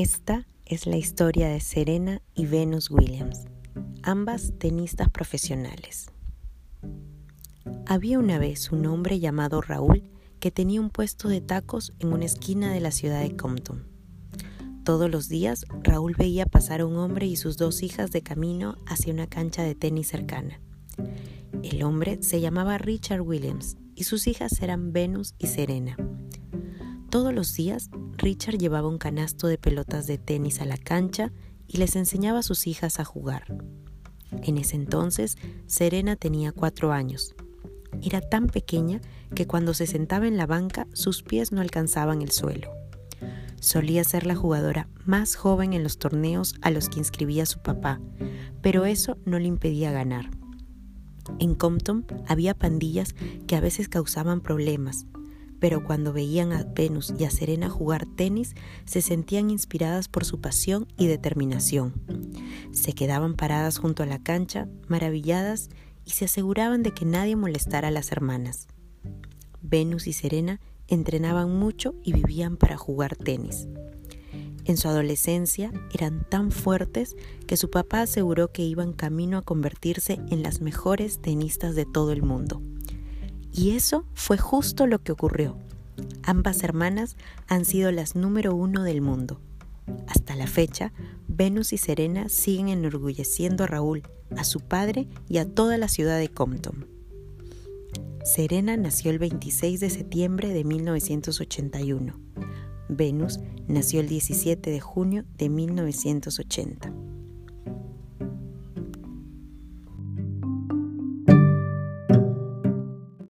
Esta es la historia de Serena y Venus Williams, ambas tenistas profesionales. Había una vez un hombre llamado Raúl que tenía un puesto de tacos en una esquina de la ciudad de Compton. Todos los días Raúl veía pasar a un hombre y sus dos hijas de camino hacia una cancha de tenis cercana. El hombre se llamaba Richard Williams y sus hijas eran Venus y Serena. Todos los días, Richard llevaba un canasto de pelotas de tenis a la cancha y les enseñaba a sus hijas a jugar. En ese entonces, Serena tenía cuatro años. Era tan pequeña que cuando se sentaba en la banca sus pies no alcanzaban el suelo. Solía ser la jugadora más joven en los torneos a los que inscribía su papá, pero eso no le impedía ganar. En Compton había pandillas que a veces causaban problemas, pero cuando veían a Venus y a Serena jugar tenis, se sentían inspiradas por su pasión y determinación. Se quedaban paradas junto a la cancha, maravilladas, y se aseguraban de que nadie molestara a las hermanas. Venus y Serena entrenaban mucho y vivían para jugar tenis. En su adolescencia eran tan fuertes que su papá aseguró que iban camino a convertirse en las mejores tenistas de todo el mundo. Y eso fue justo lo que ocurrió. Ambas hermanas han sido las número uno del mundo. Hasta la fecha, Venus y Serena siguen enorgulleciendo a Raúl, a su padre y a toda la ciudad de Compton. Serena nació el 26 de septiembre de 1981. Venus nació el 17 de junio de 1980.